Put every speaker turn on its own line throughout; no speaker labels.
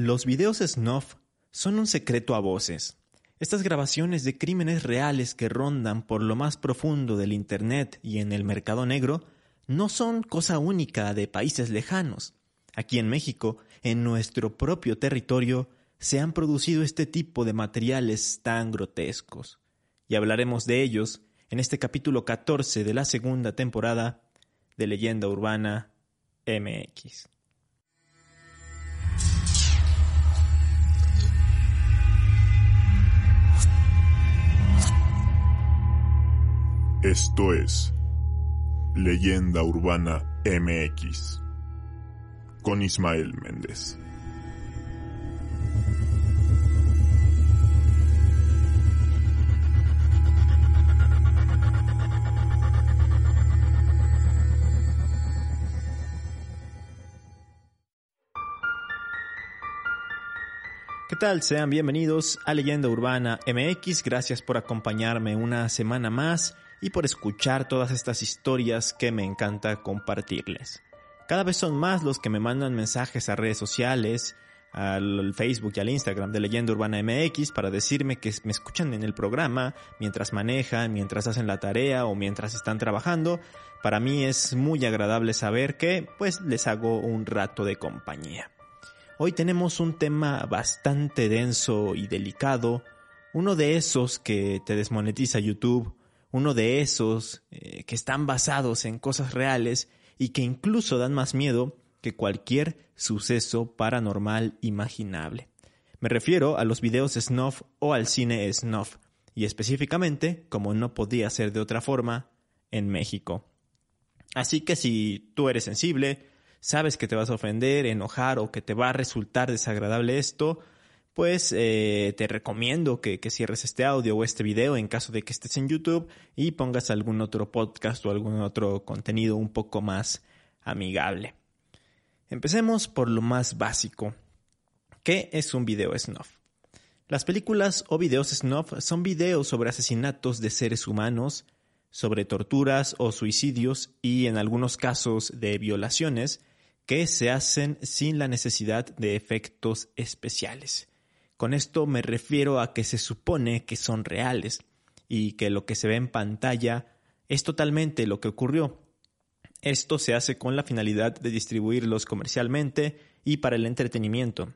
Los videos snuff son un secreto a voces. Estas grabaciones de crímenes reales que rondan por lo más profundo del Internet y en el mercado negro no son cosa única de países lejanos. Aquí en México, en nuestro propio territorio, se han producido este tipo de materiales tan grotescos. Y hablaremos de ellos en este capítulo 14 de la segunda temporada de Leyenda Urbana MX.
Esto es Leyenda Urbana MX con Ismael Méndez.
¿Qué tal? Sean bienvenidos a Leyenda Urbana MX. Gracias por acompañarme una semana más y por escuchar todas estas historias que me encanta compartirles. Cada vez son más los que me mandan mensajes a redes sociales, al Facebook y al Instagram de Leyenda Urbana MX para decirme que me escuchan en el programa mientras manejan, mientras hacen la tarea o mientras están trabajando. Para mí es muy agradable saber que pues les hago un rato de compañía. Hoy tenemos un tema bastante denso y delicado, uno de esos que te desmonetiza YouTube, uno de esos eh, que están basados en cosas reales y que incluso dan más miedo que cualquier suceso paranormal imaginable. Me refiero a los videos snuff o al cine snuff, y específicamente, como no podía ser de otra forma, en México. Así que si tú eres sensible, sabes que te vas a ofender, enojar o que te va a resultar desagradable esto, pues eh, te recomiendo que, que, cierres este audio o este video en caso de que estés en YouTube y pongas algún otro podcast o algún otro contenido un poco más amigable. Empecemos por lo más básico. ¿Qué es un video snuff? Las películas o videos snuff son videos sobre asesinatos de seres humanos, sobre torturas o suicidios y en algunos casos de violaciones que se hacen sin la necesidad de efectos especiales. Con esto me refiero a que se supone que son reales y que lo que se ve en pantalla es totalmente lo que ocurrió. Esto se hace con la finalidad de distribuirlos comercialmente y para el entretenimiento.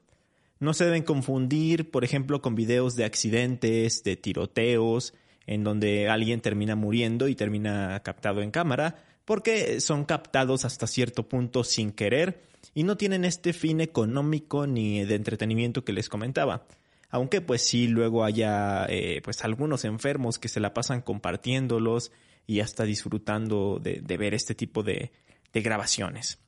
No se deben confundir, por ejemplo, con videos de accidentes, de tiroteos, en donde alguien termina muriendo y termina captado en cámara, porque son captados hasta cierto punto sin querer y no tienen este fin económico ni de entretenimiento que les comentaba. Aunque pues sí luego haya eh, pues algunos enfermos que se la pasan compartiéndolos y hasta disfrutando de, de ver este tipo de, de grabaciones.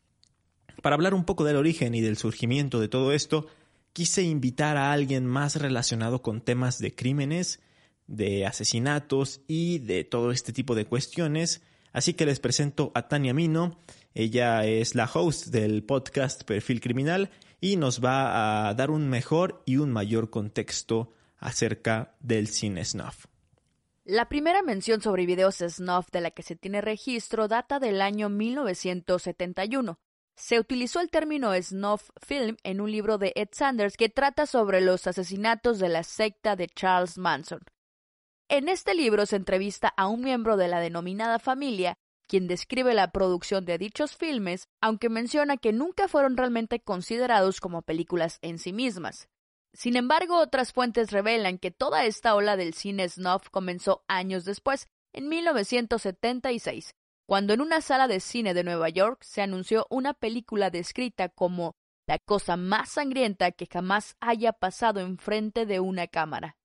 Para hablar un poco del origen y del surgimiento de todo esto, quise invitar a alguien más relacionado con temas de crímenes, de asesinatos y de todo este tipo de cuestiones, Así que les presento a Tania Mino. Ella es la host del podcast Perfil Criminal y nos va a dar un mejor y un mayor contexto acerca del cine snuff.
La primera mención sobre videos snuff de la que se tiene registro data del año 1971. Se utilizó el término snuff film en un libro de Ed Sanders que trata sobre los asesinatos de la secta de Charles Manson. En este libro se entrevista a un miembro de la denominada familia, quien describe la producción de dichos filmes, aunque menciona que nunca fueron realmente considerados como películas en sí mismas. Sin embargo, otras fuentes revelan que toda esta ola del cine snuff comenzó años después, en 1976, cuando en una sala de cine de Nueva York se anunció una película descrita como la cosa más sangrienta que jamás haya pasado enfrente de una cámara.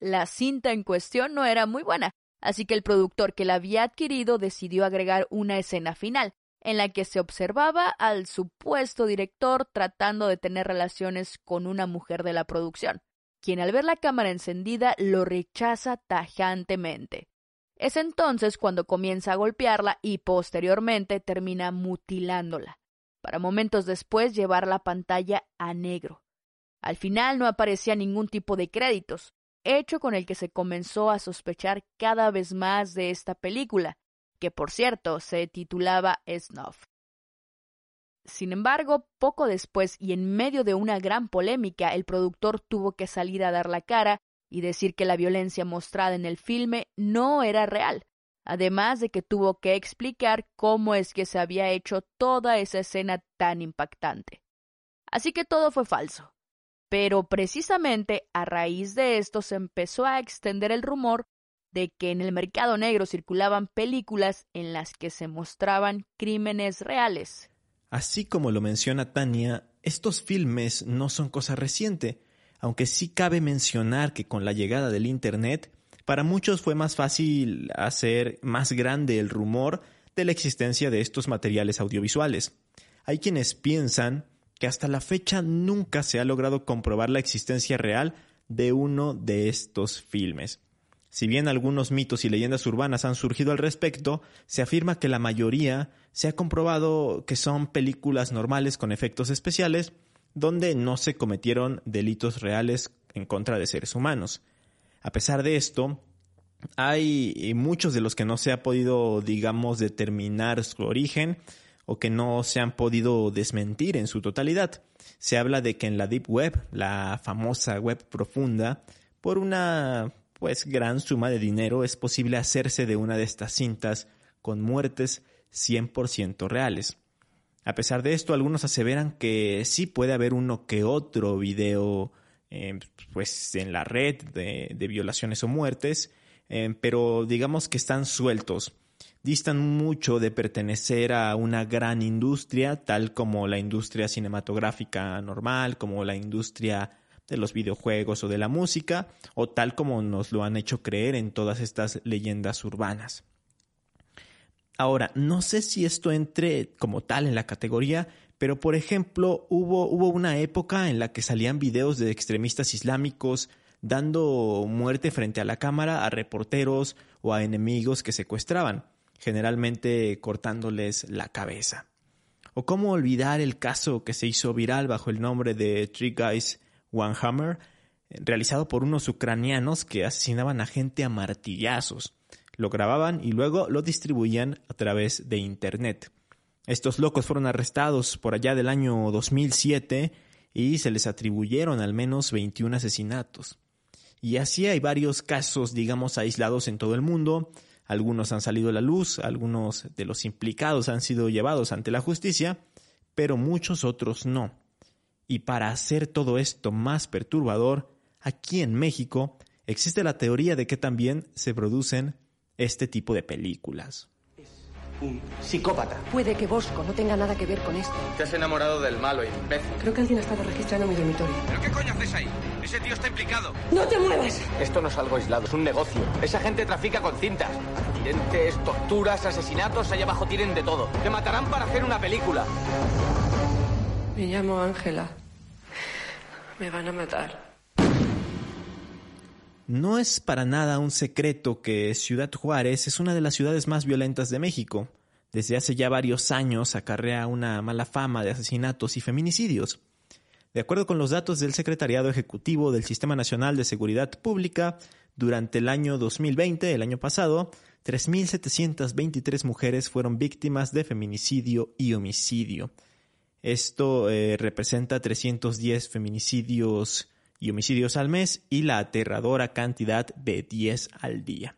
La cinta en cuestión no era muy buena, así que el productor que la había adquirido decidió agregar una escena final, en la que se observaba al supuesto director tratando de tener relaciones con una mujer de la producción, quien al ver la cámara encendida lo rechaza tajantemente. Es entonces cuando comienza a golpearla y posteriormente termina mutilándola, para momentos después llevar la pantalla a negro. Al final no aparecía ningún tipo de créditos, hecho con el que se comenzó a sospechar cada vez más de esta película, que por cierto se titulaba Snuff. Sin embargo, poco después y en medio de una gran polémica, el productor tuvo que salir a dar la cara y decir que la violencia mostrada en el filme no era real, además de que tuvo que explicar cómo es que se había hecho toda esa escena tan impactante. Así que todo fue falso. Pero precisamente a raíz de esto se empezó a extender el rumor de que en el mercado negro circulaban películas en las que se mostraban crímenes reales.
Así como lo menciona Tania, estos filmes no son cosa reciente, aunque sí cabe mencionar que con la llegada del Internet, para muchos fue más fácil hacer más grande el rumor de la existencia de estos materiales audiovisuales. Hay quienes piensan que hasta la fecha nunca se ha logrado comprobar la existencia real de uno de estos filmes. Si bien algunos mitos y leyendas urbanas han surgido al respecto, se afirma que la mayoría se ha comprobado que son películas normales con efectos especiales, donde no se cometieron delitos reales en contra de seres humanos. A pesar de esto, hay muchos de los que no se ha podido, digamos, determinar su origen o que no se han podido desmentir en su totalidad. Se habla de que en la Deep Web, la famosa web profunda, por una pues gran suma de dinero es posible hacerse de una de estas cintas con muertes 100% reales. A pesar de esto, algunos aseveran que sí puede haber uno que otro video eh, pues en la red de, violaciones o muertes, eh, pero digamos que están sueltos distan mucho de pertenecer a una gran industria, tal como la industria cinematográfica normal, como la industria de los videojuegos o de la música, o tal como nos lo han hecho creer en todas estas leyendas urbanas. Ahora, no sé si esto entre como tal en la categoría, pero por ejemplo, hubo, hubo una época en la que salían videos de extremistas islámicos dando muerte frente a la cámara a reporteros o a enemigos que secuestraban generalmente cortándoles la cabeza. O cómo olvidar el caso que se hizo viral bajo el nombre de Three Guys One Hammer, realizado por unos ucranianos que asesinaban a gente a martillazos. Lo grababan y luego lo distribuían a través de Internet. Estos locos fueron arrestados por allá del año 2007 y se les atribuyeron al menos 21 asesinatos. Y así hay varios casos, digamos, aislados en todo el mundo, algunos han salido a la luz, algunos de los implicados han sido llevados ante la justicia, pero muchos otros no. Y para hacer todo esto más perturbador, aquí en México existe la teoría de que también se producen este tipo de películas
un psicópata.
Puede que Bosco no tenga nada que ver con esto.
Te has enamorado del malo, imbécil.
Creo que alguien ha estado registrando mi dormitorio.
¿Pero qué coño haces ahí? Ese tío está implicado.
¡No te muevas!
Esto no es algo aislado, es un negocio. Esa gente trafica con cintas. Accidentes, torturas, asesinatos, allá abajo tienen de todo. Te matarán para hacer una película.
Me llamo Ángela. Me van a matar.
No es para nada un secreto que Ciudad Juárez es una de las ciudades más violentas de México. Desde hace ya varios años acarrea una mala fama de asesinatos y feminicidios. De acuerdo con los datos del Secretariado Ejecutivo del Sistema Nacional de Seguridad Pública, durante el año 2020, el año pasado, 3.723 mujeres fueron víctimas de feminicidio y homicidio. Esto eh, representa 310 feminicidios y homicidios al mes y la aterradora cantidad de 10 al día.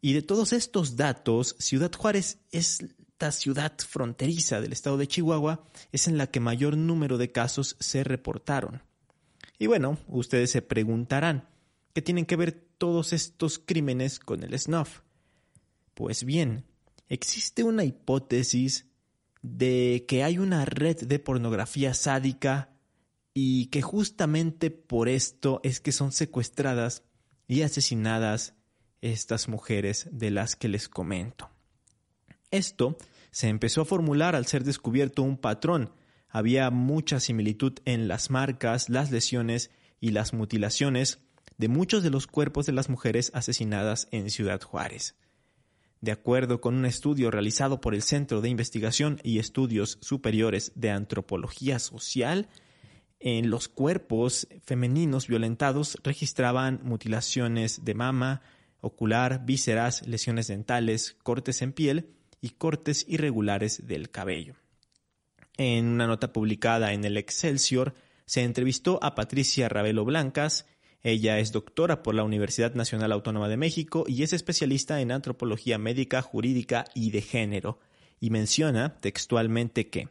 Y de todos estos datos, Ciudad Juárez es la ciudad fronteriza del estado de Chihuahua, es en la que mayor número de casos se reportaron. Y bueno, ustedes se preguntarán, ¿qué tienen que ver todos estos crímenes con el snuff? Pues bien, existe una hipótesis de que hay una red de pornografía sádica y que justamente por esto es que son secuestradas y asesinadas estas mujeres de las que les comento. Esto se empezó a formular al ser descubierto un patrón. Había mucha similitud en las marcas, las lesiones y las mutilaciones de muchos de los cuerpos de las mujeres asesinadas en Ciudad Juárez. De acuerdo con un estudio realizado por el Centro de Investigación y Estudios Superiores de Antropología Social, en los cuerpos femeninos violentados registraban mutilaciones de mama, ocular, vísceras, lesiones dentales, cortes en piel y cortes irregulares del cabello. En una nota publicada en el Excelsior, se entrevistó a Patricia Ravelo Blancas. Ella es doctora por la Universidad Nacional Autónoma de México y es especialista en antropología médica, jurídica y de género, y menciona textualmente que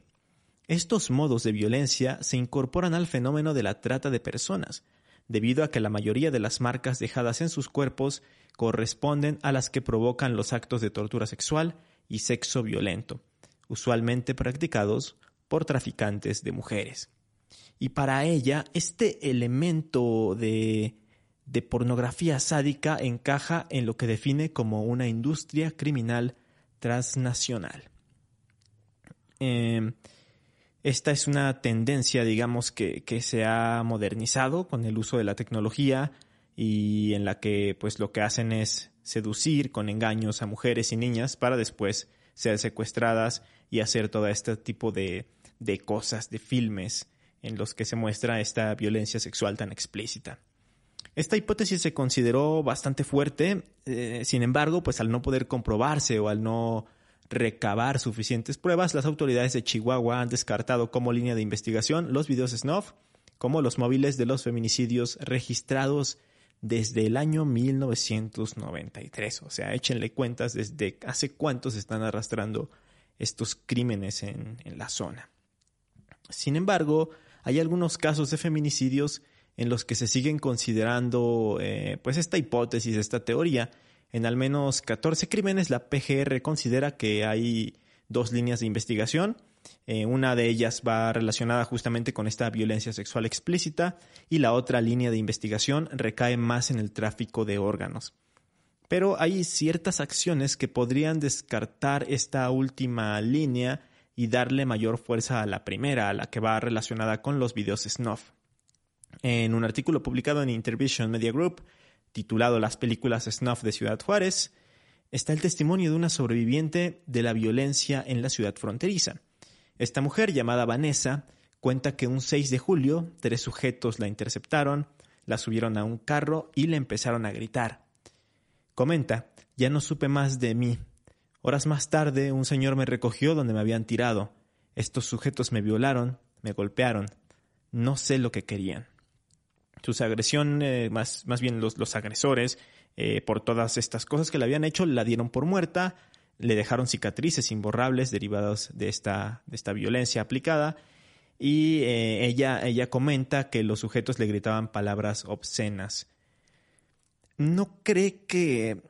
estos modos de violencia se incorporan al fenómeno de la trata de personas, debido a que la mayoría de las marcas dejadas en sus cuerpos corresponden a las que provocan los actos de tortura sexual y sexo violento, usualmente practicados por traficantes de mujeres. Y para ella, este elemento de, pornografía sádica encaja en lo que define como una industria criminal transnacional. Em, esta es una tendencia, digamos, que, que, se ha modernizado con el uso de la tecnología y en la que pues lo que hacen es seducir con engaños a mujeres y niñas para después ser secuestradas y hacer todo este tipo de, de cosas, de filmes en los que se muestra esta violencia sexual tan explícita. Esta hipótesis se consideró bastante fuerte, eh, sin embargo, pues al no poder comprobarse o al no recabar suficientes pruebas, las autoridades de Chihuahua han descartado como línea de investigación los videos snuff como los móviles de los feminicidios registrados desde el año 1993. O sea, échenle cuentas desde hace cuántos están arrastrando estos crímenes en, en la zona. Sin embargo, hay algunos casos de feminicidios en los que se siguen considerando eh, pues esta hipótesis, esta teoría. En al menos 14 crímenes la PGR considera que hay dos líneas de investigación. Eh, una de ellas va relacionada justamente con esta violencia sexual explícita y la otra línea de investigación recae más en el tráfico de órganos. Pero hay ciertas acciones que podrían descartar esta última línea y darle mayor fuerza a la primera, a la que va relacionada con los videos snuff. En un artículo publicado en Intervision Media Group, titulado Las películas snuff de Ciudad Juárez, está el testimonio de una sobreviviente de la violencia en la ciudad fronteriza. Esta mujer, llamada Vanessa, cuenta que un 6 de julio tres sujetos la interceptaron, la subieron a un carro y le empezaron a gritar. Comenta, ya no supe más de mí, Horas más tarde, un señor me recogió donde me habían tirado. Estos sujetos me violaron, me golpearon. No sé lo que querían. Sus agresiones, eh, más, más bien los, los agresores, eh, por todas estas cosas que le habían hecho, la dieron por muerta, le dejaron cicatrices imborrables derivadas de esta, de esta violencia aplicada. Y eh, ella, ella comenta que los sujetos le gritaban palabras obscenas. ¿No cree que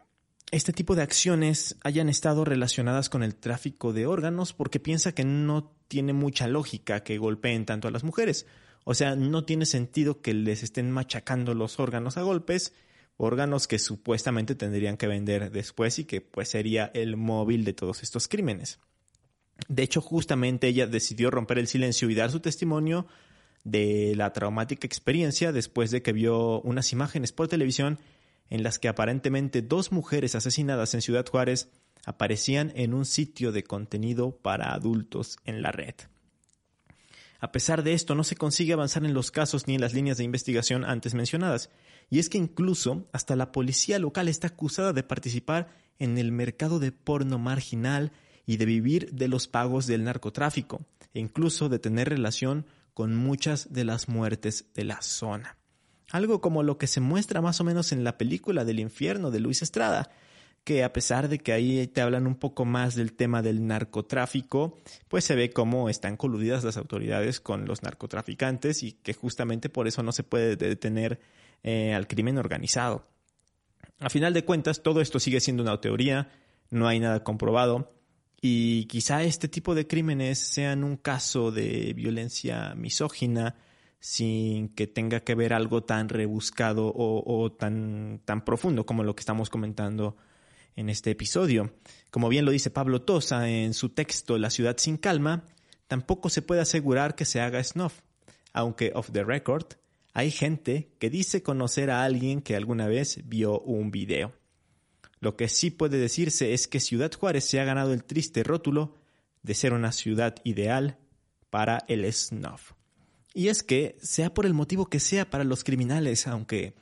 este tipo de acciones hayan estado relacionadas con el tráfico de órganos porque piensa que no tiene mucha lógica que golpeen tanto a las mujeres. O sea, no tiene sentido que les estén machacando los órganos a golpes, órganos que supuestamente tendrían que vender después y que pues sería el móvil de todos estos crímenes. De hecho, justamente ella decidió romper el silencio y dar su testimonio de la traumática experiencia después de que vio unas imágenes por televisión en las que aparentemente dos mujeres asesinadas en Ciudad Juárez aparecían en un sitio de contenido para adultos en la red. A pesar de esto, no se consigue avanzar en los casos ni en las líneas de investigación antes mencionadas, y es que incluso hasta la policía local está acusada de participar en el mercado de porno marginal y de vivir de los pagos del narcotráfico, e incluso de tener relación con muchas de las muertes de la zona. Algo como lo que se muestra más o menos en la película del infierno de Luis Estrada, que a pesar de que ahí te hablan un poco más del tema del narcotráfico, pues se ve cómo están coludidas las autoridades con los narcotraficantes y que justamente por eso no se puede detener eh, al crimen organizado. A final de cuentas, todo esto sigue siendo una teoría, no hay nada comprobado y quizá este tipo de crímenes sean un caso de violencia misógina, sin que tenga que ver algo tan rebuscado o, tan, tan profundo como lo que estamos comentando en este episodio. Como bien lo dice Pablo Tosa en su texto La ciudad sin calma, tampoco se puede asegurar que se haga snuff, aunque off the record hay gente que dice conocer a alguien que alguna vez vio un video. Lo que sí puede decirse es que Ciudad Juárez se ha ganado el triste rótulo de ser una ciudad ideal para el snuff. Y es que, sea por el motivo que sea para los criminales, aunque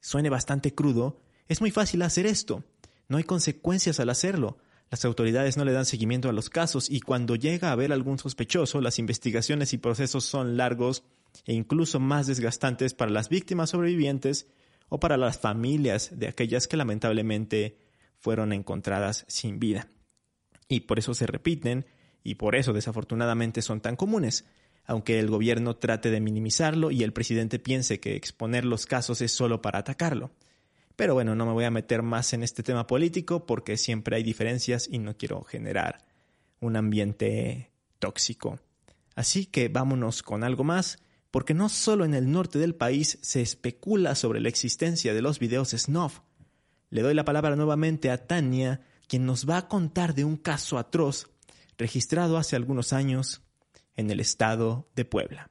suene bastante crudo, es muy fácil hacer esto. No hay consecuencias al hacerlo. Las autoridades no le dan seguimiento a los casos y cuando llega a haber algún sospechoso, las investigaciones y procesos son largos e incluso más desgastantes para las víctimas sobrevivientes o para las familias de aquellas que lamentablemente fueron encontradas sin vida. Y por eso se repiten y por eso desafortunadamente son tan comunes, aunque el gobierno trate de minimizarlo y el presidente piense que exponer los casos es solo para atacarlo. Pero bueno, no me voy a meter más en este tema político porque siempre hay diferencias y no quiero generar un ambiente tóxico. Así que vámonos con algo más, porque no solo en el norte del país se especula sobre la existencia de los videos snuff. Le doy la palabra nuevamente a Tania, quien nos va a contar de un caso atroz registrado hace algunos años en el estado de Puebla.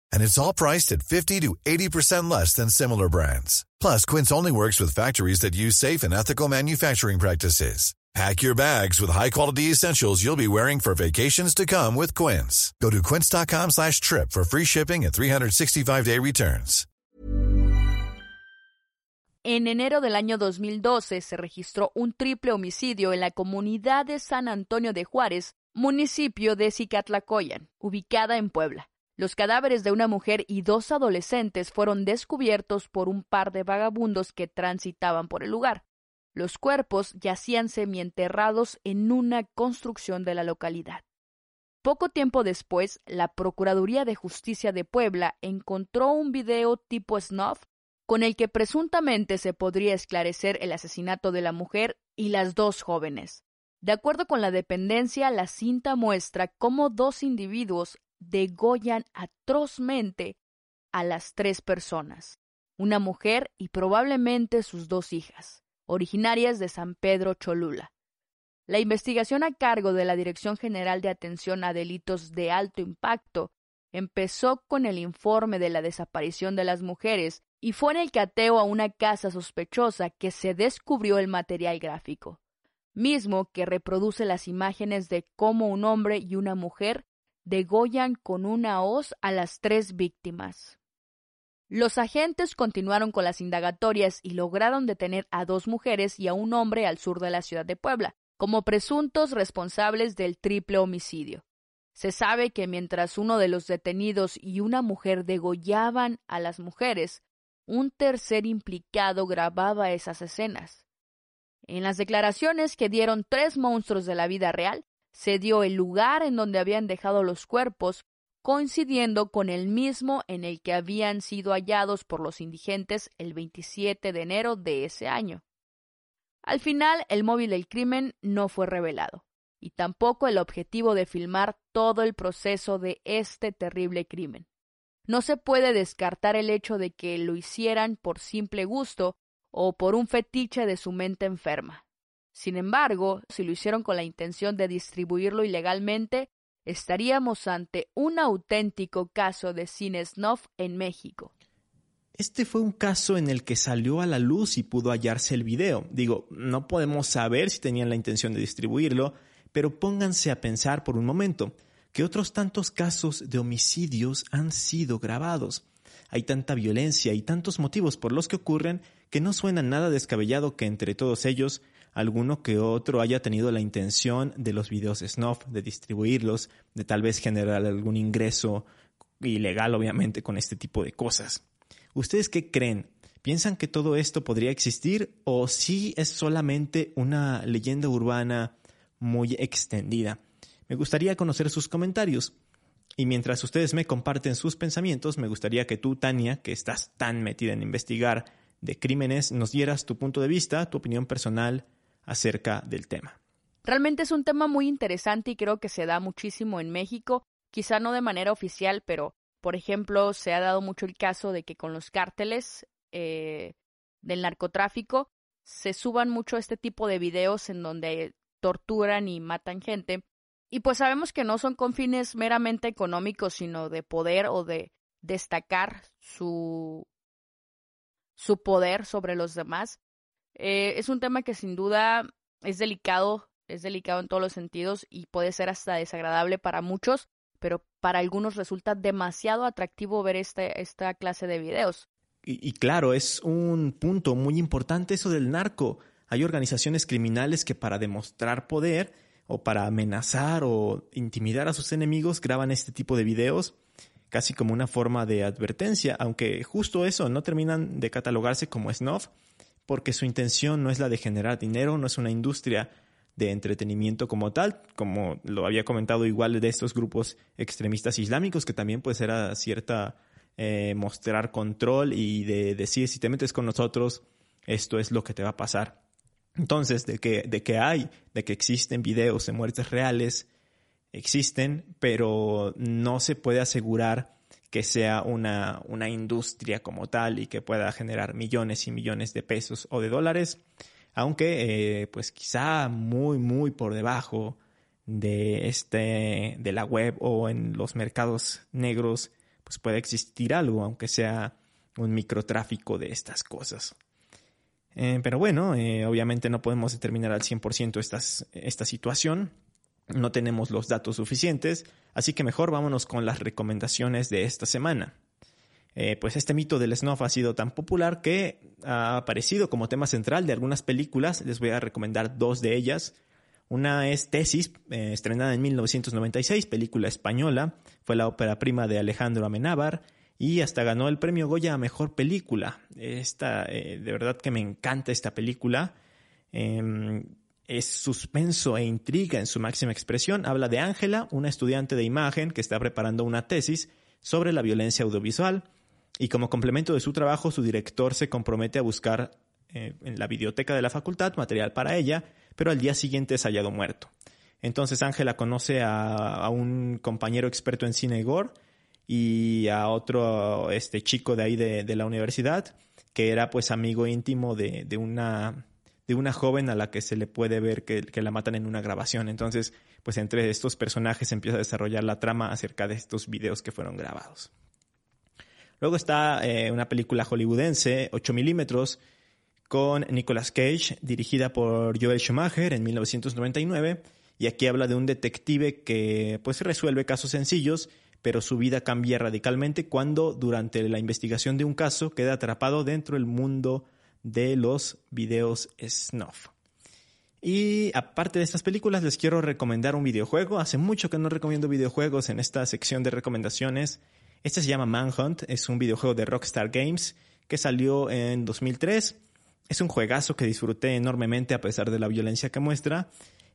and it's all priced at 50 to 80% less than similar brands. Plus, Quince only works with factories that use safe and ethical manufacturing practices. Pack your bags with high-quality essentials you'll be wearing for vacations to come with Quince. Go to quince.com/trip for free shipping and 365-day returns.
En enero del año 2012 se registró un triple homicidio en la comunidad de San Antonio de Juárez, municipio de Cicatlacoyan, ubicada en Puebla. Los cadáveres de una mujer y dos adolescentes fueron descubiertos por un par de vagabundos que transitaban por el lugar. Los cuerpos yacían semienterrados en una construcción de la localidad. Poco tiempo después, la Procuraduría de Justicia de Puebla encontró un video tipo snuff con el que presuntamente se podría esclarecer el asesinato de la mujer y las dos jóvenes. De acuerdo con la dependencia, la cinta muestra cómo dos individuos degollan atrozmente a las tres personas, una mujer y probablemente sus dos hijas, originarias de San Pedro Cholula. La investigación a cargo de la Dirección General de Atención a Delitos de Alto Impacto empezó con el informe de la desaparición de las mujeres y fue en el cateo a una casa sospechosa que se descubrió el material gráfico, mismo que reproduce las imágenes de cómo un hombre y una mujer degollan con una hoz a las tres víctimas. Los agentes continuaron con las indagatorias y lograron detener a dos mujeres y a un hombre al sur de la ciudad de Puebla, como presuntos responsables del triple homicidio. Se sabe que mientras uno de los detenidos y una mujer degollaban a las mujeres, un tercer implicado grababa esas escenas. En las declaraciones que dieron tres monstruos de la vida real, se dio el lugar en donde habían dejado los cuerpos, coincidiendo con el mismo en el que habían sido hallados por los indigentes el 27 de enero de ese año. Al final, el móvil del crimen no fue revelado, y tampoco el objetivo de filmar todo el proceso de este terrible crimen. No se puede descartar el hecho de que lo hicieran por simple gusto o por un fetiche de su mente enferma. Sin embargo, si lo hicieron con la intención de distribuirlo ilegalmente, estaríamos ante un auténtico caso de cine snuff en México.
Este fue un caso en el que salió a la luz y pudo hallarse el video. Digo, no podemos saber si tenían la intención de distribuirlo, pero pónganse a pensar por un momento que otros tantos casos de homicidios han sido grabados. Hay tanta violencia y tantos motivos por los que ocurren que no suena nada descabellado que entre todos ellos alguno que otro haya tenido la intención de los videos snuff, de distribuirlos, de tal vez generar algún ingreso ilegal, obviamente, con este tipo de cosas. ¿Ustedes qué creen? ¿Piensan que todo esto podría existir o si es solamente una leyenda urbana muy extendida? Me gustaría conocer sus comentarios. Y mientras ustedes me comparten sus pensamientos, me gustaría que tú, Tania, que estás tan metida en investigar de crímenes, nos dieras tu punto de vista, tu opinión personal acerca del tema.
Realmente es un tema muy interesante y creo que se da muchísimo en México, quizá no de manera oficial, pero por ejemplo se ha dado mucho el caso de que con los cárteles eh, del narcotráfico se suban mucho este tipo de videos en donde torturan y matan gente. Y pues sabemos que no son con fines meramente económicos, sino de poder o de destacar su, su poder sobre los demás. Eh, es un tema que sin duda es delicado, es delicado en todos los sentidos y puede ser hasta desagradable para muchos, pero para algunos resulta demasiado atractivo ver este, esta clase de videos.
Y, claro, es un punto muy importante eso del narco. Hay organizaciones criminales que para demostrar poder o para amenazar o intimidar a sus enemigos graban este tipo de videos casi como una forma de advertencia, aunque justo eso no terminan de catalogarse como snuff, porque su intención no es la de generar dinero, no es una industria de entretenimiento como tal, como lo había comentado igual de estos grupos extremistas islámicos, que también puede ser a cierta eh, mostrar control y de decir si te metes con nosotros, esto es lo que te va a pasar. Entonces, de que, de que hay, de que existen videos de muertes reales, existen, pero no se puede asegurar que sea una, una industria como tal y que pueda generar millones y millones de pesos o de dólares, aunque eh, pues quizá muy muy por debajo de este de la web o en los mercados negros pues puede existir algo aunque sea un microtráfico de estas cosas. Eh, pero bueno eh, obviamente no podemos determinar al 100% estas, esta situación no tenemos los datos suficientes, así que mejor vámonos con las recomendaciones de esta semana. Eh, pues este mito del snuff ha sido tan popular que ha aparecido como tema central de algunas películas. Les voy a recomendar dos de ellas. Una es Tesis, eh, estrenada en 1996, película española. Fue la ópera prima de Alejandro Amenábar y hasta ganó el premio Goya a Mejor Película. Esta, eh, de verdad que me encanta esta película. Es suspenso e intriga en su máxima expresión. Habla de Ángela, una estudiante de imagen que está preparando una tesis sobre la violencia audiovisual y como complemento de su trabajo su director se compromete a buscar eh, en la biblioteca de la facultad material para ella, pero al día siguiente es hallado muerto. Entonces Ángela conoce a, un compañero experto en cine gore y a otro este chico de ahí de, la universidad que era pues amigo íntimo de, de una de una joven a la que se le puede ver que, la matan en una grabación. Entonces, pues entre estos personajes empieza a desarrollar la trama acerca de estos videos que fueron grabados. Luego está eh, una película hollywoodense, 8 milímetros, con Nicolas Cage, dirigida por Joel Schumacher en 1999. Y aquí habla de un detective que pues resuelve casos sencillos, pero su vida cambia radicalmente cuando durante la investigación de un caso queda atrapado dentro del mundo de los videos snuff. Y aparte de estas películas, les quiero recomendar un videojuego. Hace mucho que no recomiendo videojuegos en esta sección de recomendaciones. Este se llama Manhunt, es un videojuego de Rockstar Games que salió en 2003. Es un juegazo que disfruté enormemente a pesar de la violencia que muestra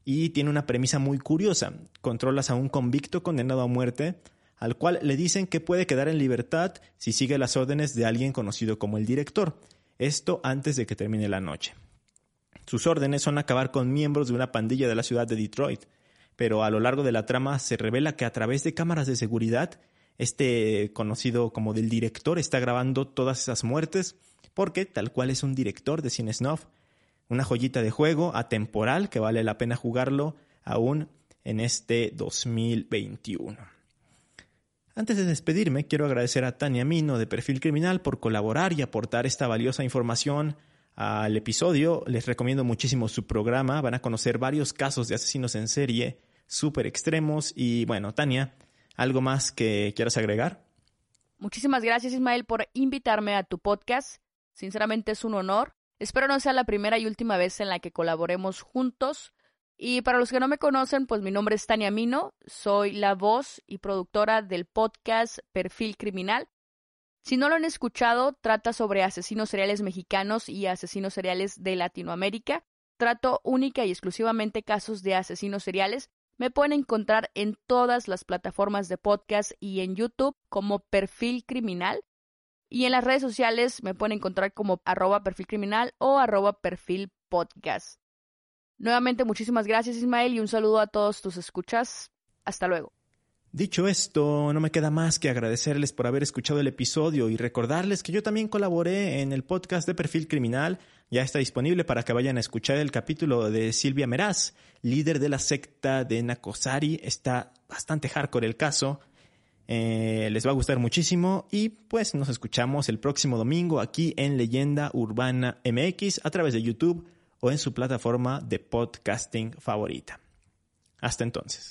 y tiene una premisa muy curiosa. Controlas a un convicto condenado a muerte al cual le dicen que puede quedar en libertad si sigue las órdenes de alguien conocido como el director. Esto antes de que termine la noche. Sus órdenes son acabar con miembros de una pandilla de la ciudad de Detroit, pero a lo largo de la trama se revela que a través de cámaras de seguridad, este conocido como del director está grabando todas esas muertes, porque tal cual es un director de cine snuff, una joyita de juego atemporal que vale la pena jugarlo aún en este 2021. Antes de despedirme, quiero agradecer a Tania Mino de Perfil Criminal por colaborar y aportar esta valiosa información al episodio. Les recomiendo muchísimo su programa. Van a conocer varios casos de asesinos en serie súper extremos. Y bueno, Tania, ¿algo más que quieras agregar?
Muchísimas gracias, Ismael, por invitarme a tu podcast. Sinceramente es un honor. Espero no sea la primera y última vez en la que colaboremos juntos. Y para los que no me conocen, pues mi nombre es Tania Mino, soy la voz y productora del podcast Perfil Criminal. Si no lo han escuchado, trata sobre asesinos seriales mexicanos y asesinos seriales de Latinoamérica. Trato única y exclusivamente casos de asesinos seriales. Me pueden encontrar en todas las plataformas de podcast y en YouTube como Perfil Criminal. Y en las redes sociales me pueden encontrar como arroba perfil criminal o arroba perfil podcast. Nuevamente, muchísimas gracias Ismael y un saludo a todos tus escuchas. Hasta luego.
Dicho esto, no me queda más que agradecerles por haber escuchado el episodio y recordarles que yo también colaboré en el podcast de Perfil Criminal. Ya está disponible para que vayan a escuchar el capítulo de Silvia Meraz, líder de la secta de Nakosari. Está bastante hardcore el caso. Eh, les va a gustar muchísimo y pues nos escuchamos el próximo domingo aquí en Leyenda Urbana MX a través de YouTube o en su plataforma de podcasting favorita. Hasta entonces.